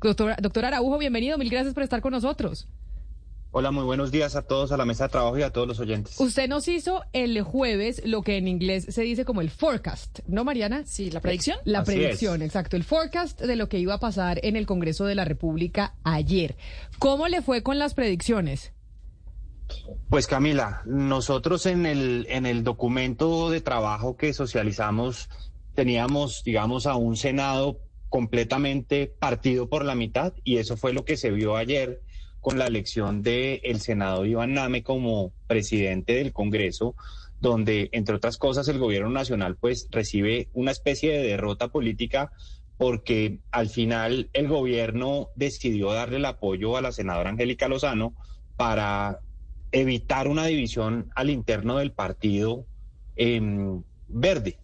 Doctor, doctor Araujo, bienvenido. Mil gracias por estar con nosotros. Hola, muy buenos días a todos a la mesa de trabajo y a todos los oyentes. Usted nos hizo el jueves lo que en inglés se dice como el forecast, ¿no, Mariana? Sí, la predicción. La Así predicción, exacto. El forecast de lo que iba a pasar en el Congreso de la República ayer. ¿Cómo le fue con las predicciones? Pues Camila, nosotros en el, en el documento de trabajo que socializamos teníamos, digamos, a un Senado completamente partido por la mitad y eso fue lo que se vio ayer con la elección del el senador Iván Name como presidente del Congreso, donde, entre otras cosas, el gobierno nacional pues recibe una especie de derrota política porque al final el gobierno decidió darle el apoyo a la senadora Angélica Lozano para evitar una división al interno del partido em, verde.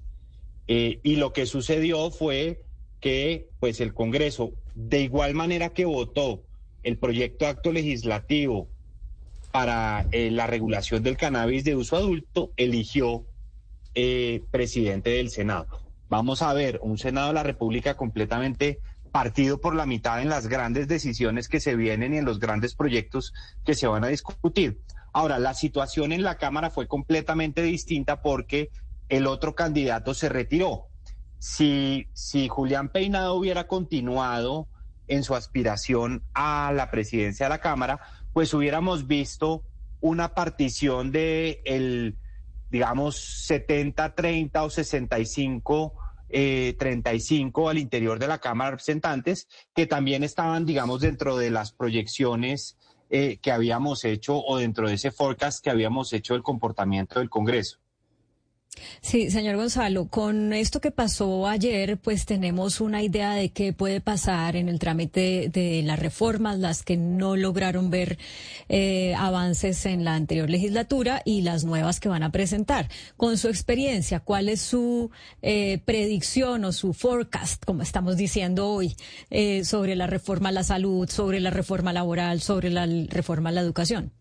Eh, y lo que sucedió fue que pues el Congreso, de igual manera que votó el proyecto de acto legislativo para eh, la regulación del cannabis de uso adulto, eligió eh, presidente del Senado. Vamos a ver un Senado de la República completamente partido por la mitad en las grandes decisiones que se vienen y en los grandes proyectos que se van a discutir. Ahora, la situación en la Cámara fue completamente distinta porque el otro candidato se retiró. Si, si Julián Peinado hubiera continuado en su aspiración a la presidencia de la Cámara, pues hubiéramos visto una partición de el, digamos, 70-30 o 65 eh, 35 al interior de la Cámara de Representantes, que también estaban, digamos, dentro de las proyecciones eh, que habíamos hecho o dentro de ese forecast que habíamos hecho del comportamiento del Congreso. Sí, señor Gonzalo, con esto que pasó ayer, pues tenemos una idea de qué puede pasar en el trámite de las reformas, las que no lograron ver eh, avances en la anterior legislatura y las nuevas que van a presentar. Con su experiencia, ¿cuál es su eh, predicción o su forecast, como estamos diciendo hoy, eh, sobre la reforma a la salud, sobre la reforma laboral, sobre la reforma a la educación?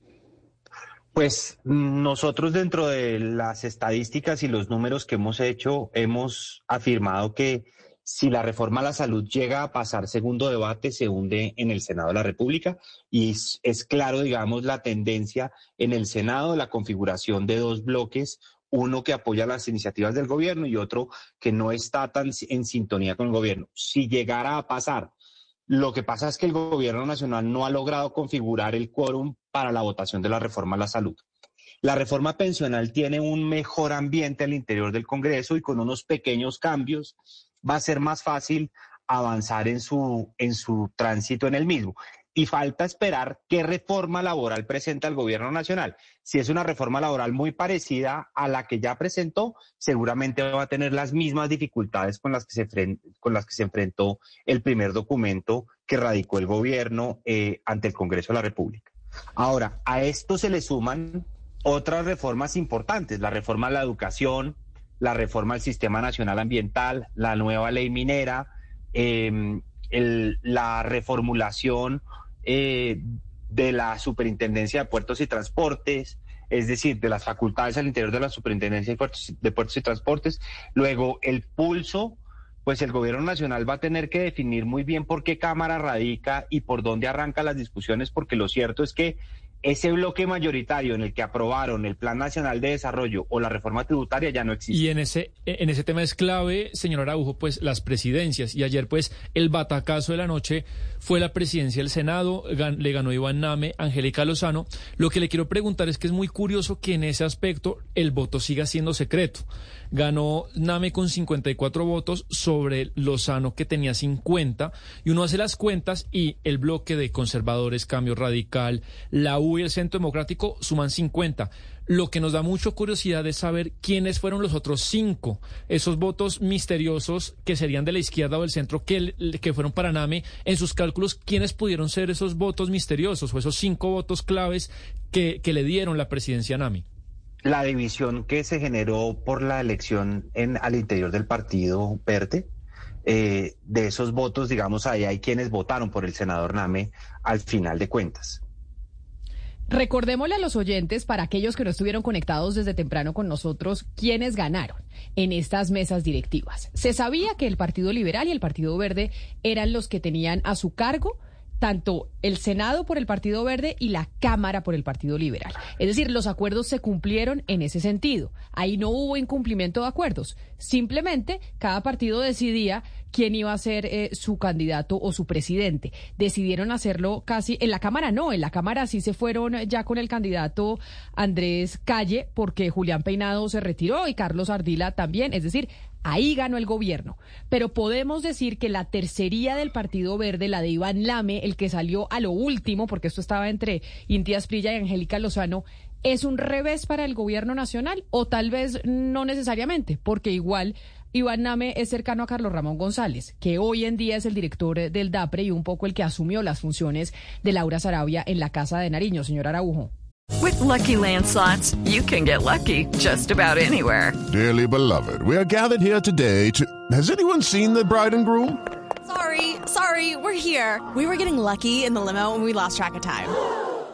Pues nosotros dentro de las estadísticas y los números que hemos hecho, hemos afirmado que si la reforma a la salud llega a pasar segundo debate, se hunde en el Senado de la República y es, claro, digamos, la tendencia en el Senado, la configuración de dos bloques, uno que apoya las iniciativas del gobierno y otro que no está tan en sintonía con el gobierno. Si llegara a pasar lo que pasa es que el gobierno nacional no ha logrado configurar el quórum para la votación de la reforma a la salud. La reforma pensional tiene un mejor ambiente al interior del Congreso y con unos pequeños cambios va a ser más fácil avanzar en su, en su tránsito en el mismo y falta esperar qué reforma laboral presenta el gobierno nacional. Si es una reforma laboral muy parecida a la que ya presentó, seguramente va a tener las mismas dificultades con las que se, con las que se enfrentó el primer documento que radicó el gobierno eh, ante el Congreso de la República. Ahora, a esto se le suman otras reformas importantes, la reforma a la educación, la reforma al Sistema Nacional Ambiental, la nueva ley minera, el, la reformulación eh, de la Superintendencia de Puertos y Transportes, es decir, de las facultades al interior de la Superintendencia de Puertos, de Puertos y Transportes. Luego, el pulso, pues el Gobierno Nacional va a tener que definir muy bien por qué Cámara radica y por dónde arranca las discusiones, porque lo cierto es que ese bloque mayoritario en el que aprobaron el Plan Nacional de Desarrollo o la reforma tributaria ya no existe. Y en ese, en ese tema es clave, señor Araujo, pues las presidencias. Y ayer, pues, el batacazo de la noche fue la presidencia del Senado, le ganó Iván Name, Angélica Lozano. Lo que le quiero preguntar es que es muy curioso que en ese aspecto el voto siga siendo secreto. Ganó Name con 54 votos sobre Lozano que tenía 50 y uno hace las cuentas y el bloque de conservadores, Cambio Radical, la U Y el Centro Democrático suman 50. Lo que nos da mucha curiosidad es saber quiénes fueron los otros cinco, esos votos misteriosos que serían de la izquierda o del centro que, que fueron para Name. En sus cálculos, ¿quiénes pudieron ser esos votos misteriosos o esos cinco votos claves que, que le dieron la presidencia a Nami? La división que se generó por la elección en, al interior del partido Verde, eh, de esos votos, digamos, ahí hay quienes votaron por el senador Name al final de cuentas. Recordémosle a los oyentes, para aquellos que no estuvieron conectados desde temprano con nosotros, quiénes ganaron en estas mesas directivas. Se sabía que el Partido Liberal y el Partido Verde eran los que tenían a su cargo tanto el Senado por el Partido Verde y la Cámara por el Partido Liberal. Es decir, los acuerdos se cumplieron en ese sentido. Ahí no hubo incumplimiento de acuerdos. Simplemente cada partido decidía quién iba a ser eh, su candidato o su presidente. Decidieron hacerlo casi en la Cámara, no, en la Cámara sí se fueron ya con el candidato Andrés Calle porque Julián Peinado se retiró y Carlos Ardila también. Es decir, Ahí ganó el gobierno. Pero podemos decir que la tercería del Partido Verde, la de Iván Lame, el que salió a lo último, porque esto estaba entre Inti Asprilla y Angélica Lozano, ¿es un revés para el gobierno nacional? O tal vez no necesariamente, porque igual Iván Name es cercano a Carlos Ramón González, que hoy en día es el director del DAPRE y un poco el que asumió las funciones de Laura Sarabia en la Casa de Nariño, señor Araujo. With lucky landslots, you can get lucky just about anywhere. Dearly beloved, we are gathered here today to. Has anyone seen the bride and groom? Sorry, sorry, we're here. We were getting lucky in the limo and we lost track of time.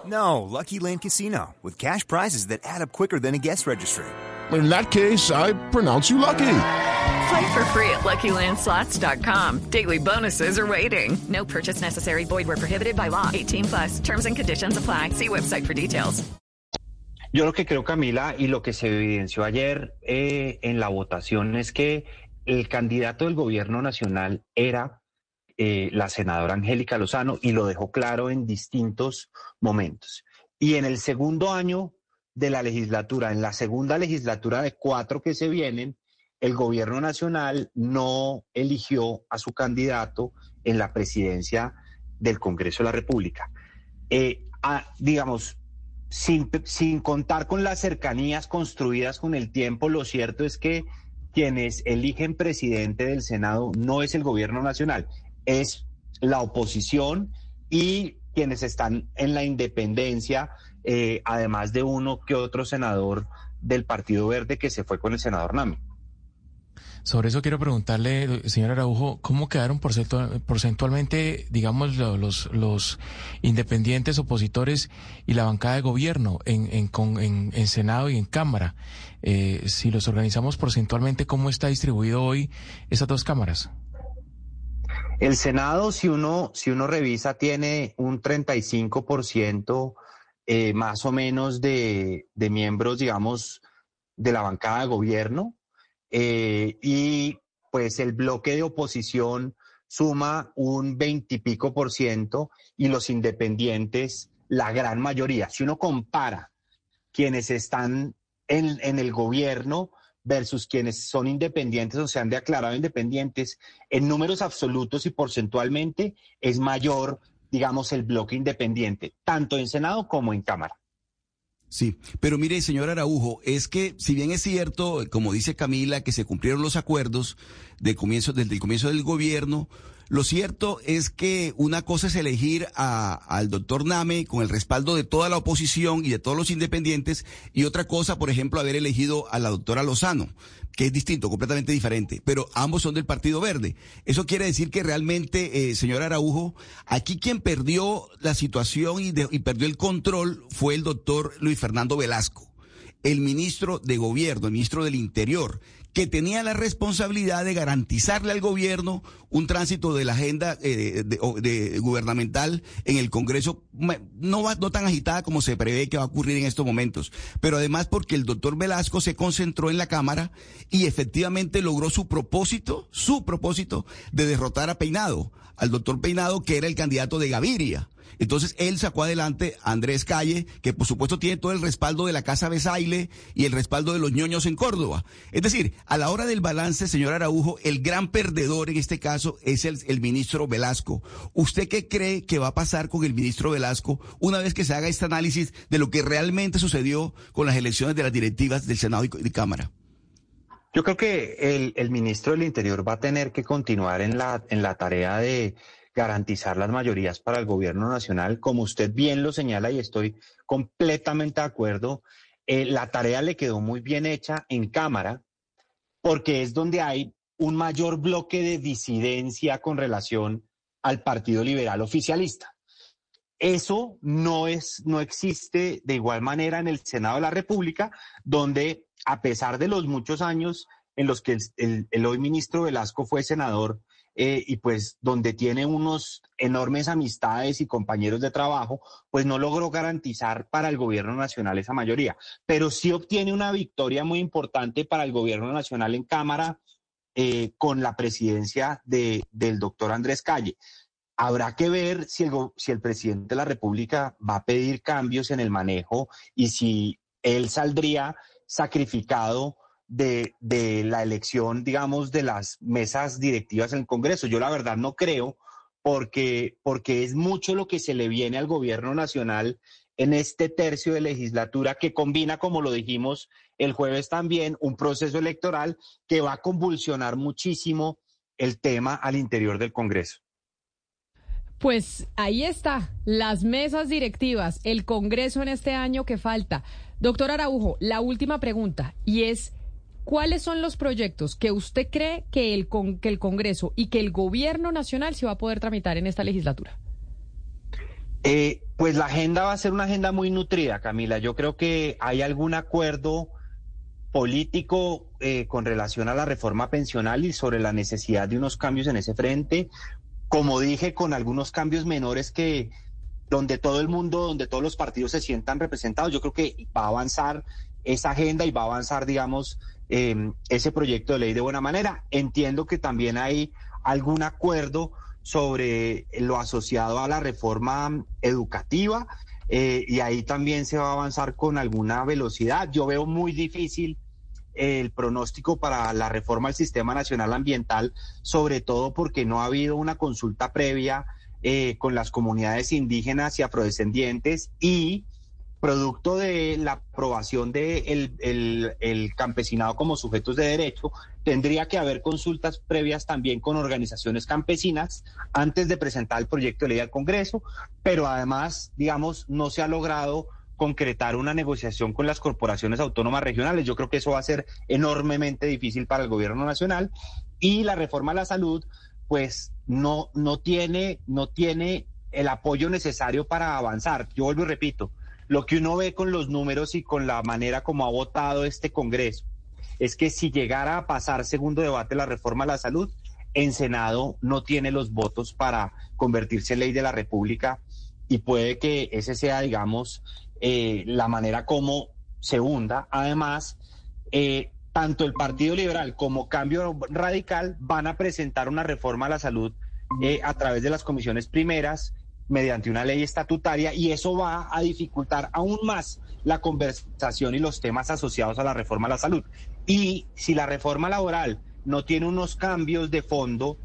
No, Lucky Land Casino, with cash prizes that add up quicker than a guest registry. In that case, I pronounce you lucky. Play for free at LuckyLandSlots.com. Daily bonuses are waiting. No purchase necessary. Void where prohibited by law. 18 plus. Terms and conditions apply. See website for details. Yo lo que creo, Camila, y lo que se evidenció ayer eh, en la votación es que el candidato del gobierno nacional era eh, la senadora Angélica Lozano y lo dejó claro en distintos momentos. Y en el segundo año de la legislatura, en la segunda legislatura de cuatro que se vienen, el gobierno nacional no eligió a su candidato en la presidencia del Congreso de la República. Eh, digamos, sin, sin contar con las cercanías construidas con el tiempo, lo cierto es que quienes eligen presidente del Senado no es el gobierno nacional, es la oposición y quienes están en la independencia, eh, además de uno que otro senador del Partido Verde que se fue con el senador Nami. Sobre eso quiero preguntarle, señor Araujo, ¿cómo quedaron porcentualmente, digamos, los, independientes opositores y la bancada de gobierno en, en, en, Senado y en Cámara? Eh, si los organizamos porcentualmente, ¿cómo está distribuido hoy esas dos cámaras? El Senado, si uno, si uno revisa, tiene un 35% eh, más o menos de, de miembros, digamos, de la bancada de gobierno eh, y pues el bloque de oposición suma un veintipico por ciento y los independientes la gran mayoría. Si uno compara quienes están en, en el gobierno versus quienes son independientes o se han declarado independientes, en números absolutos y porcentualmente es mayor, digamos, el bloque independiente, tanto en Senado como en Cámara. Sí, pero mire, señor Araujo, es que si bien es cierto, como dice Camila, que se cumplieron los acuerdos de comienzo, desde el comienzo del gobierno, lo cierto es que una cosa es elegir a, al doctor Name con el respaldo de toda la oposición y de todos los independientes, y otra cosa, por ejemplo, haber elegido a la doctora Lozano, que es distinto, completamente diferente, pero ambos son del Partido Verde. Eso quiere decir que realmente, eh, señor Araujo, aquí quien perdió la situación y, y perdió el control fue el doctor Luis Fernando Velasco el ministro de Gobierno, el ministro del Interior, que tenía la responsabilidad de garantizarle al gobierno un tránsito de la agenda eh, gubernamental en el Congreso, no, va, no tan agitada como se prevé que va a ocurrir en estos momentos, pero además porque el doctor Velasco se concentró en la Cámara y efectivamente logró su propósito, su propósito de derrotar a Peinado, al doctor Peinado que era el candidato de Gaviria. Entonces él sacó adelante a Andrés Calle, que por supuesto tiene todo el respaldo de la Casa Besaile y el respaldo de los ñoños en Córdoba. Es decir, a la hora del balance, señor Araujo, el gran perdedor en este caso es el, el ministro Velasco. ¿Usted qué cree que va a pasar con el ministro Velasco una vez que se haga este análisis de lo que realmente sucedió con las elecciones de las directivas del Senado y de Cámara? Yo creo que el, ministro del Interior va a tener que continuar en la, en la tarea de garantizar las mayorías para el gobierno nacional. Como usted bien lo señala y estoy completamente de acuerdo, eh, la tarea le quedó muy bien hecha en Cámara porque es donde hay un mayor bloque de disidencia con relación al Partido Liberal oficialista. Eso no es, no existe de igual manera en el Senado de la República, donde a pesar de los muchos años en los que el, hoy ministro Velasco fue senador eh, y pues donde tiene unos enormes amistades y compañeros de trabajo, pues no logró garantizar para el gobierno nacional esa mayoría, pero sí obtiene una victoria muy importante para el gobierno nacional en Cámara eh, con la presidencia de, del doctor Andrés Calle. Habrá que ver si el, si el presidente de la República va a pedir cambios en el manejo y si él saldría sacrificado de, de, la elección, digamos, de las mesas directivas en el Congreso. Yo la verdad no creo, porque, porque es mucho lo que se le viene al gobierno nacional en este tercio de legislatura que combina, como lo dijimos el jueves también, un proceso electoral que va a convulsionar muchísimo el tema al interior del Congreso. Pues ahí está, las mesas directivas, el Congreso en este año que falta. Doctor Araujo, la última pregunta, y es, ¿cuáles son los proyectos que usted cree que el, que el Congreso y que el Gobierno Nacional se va a poder tramitar en esta legislatura? Eh, pues la agenda va a ser una agenda muy nutrida, Camila. Yo creo que hay algún acuerdo político eh, con relación a la reforma pensional y sobre la necesidad de unos cambios en ese frente como dije, con algunos cambios menores que donde todo el mundo, donde todos los partidos se sientan representados, yo creo que va a avanzar esa agenda y va a avanzar, digamos, em, ese proyecto de ley de buena manera. Entiendo que también hay algún acuerdo sobre lo asociado a la reforma educativa eh, y ahí también se va a avanzar con alguna velocidad. Yo veo muy difícil el pronóstico para la reforma del Sistema Nacional Ambiental, sobre todo porque no ha habido una consulta previa eh, con las comunidades indígenas y afrodescendientes y producto de la aprobación del de el, campesinado como sujetos de derecho, tendría que haber consultas previas también con organizaciones campesinas antes de presentar el proyecto de ley al Congreso, pero además, digamos, no se ha logrado concretar una negociación con las corporaciones autónomas regionales. Yo creo que eso va a ser enormemente difícil para el gobierno nacional y la reforma a la salud pues no no tiene no tiene el apoyo necesario para avanzar. Yo vuelvo y repito, lo que uno ve con los números y con la manera como ha votado este Congreso es que si llegara a pasar segundo debate la reforma a la salud, en Senado no tiene los votos para convertirse en ley de la República y puede que ese sea, digamos, eh, la manera como se hunda. Además, eh, tanto el Partido Liberal como Cambio Radical van a presentar una reforma a la salud eh, a través de las comisiones primeras mediante una ley estatutaria y eso va a dificultar aún más la conversación y los temas asociados a la reforma a la salud. Y si la reforma laboral no tiene unos cambios de fondo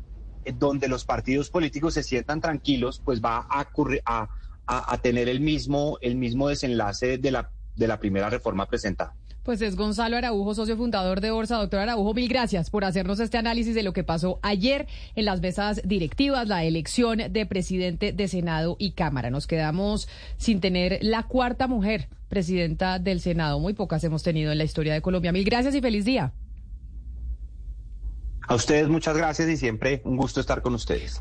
donde los partidos políticos se sientan tranquilos, pues va a, a, a, tener el mismo, el mismo desenlace de la, de la primera reforma presentada. Pues es Gonzalo Araujo, socio fundador de Orsa. Doctor Araujo, mil gracias por hacernos este análisis de lo que pasó ayer en las mesas directivas, la elección de presidente de Senado y Cámara. Nos quedamos sin tener la cuarta mujer presidenta del Senado. Muy pocas hemos tenido en la historia de Colombia. Mil gracias y feliz día. A ustedes muchas gracias y siempre un gusto estar con ustedes.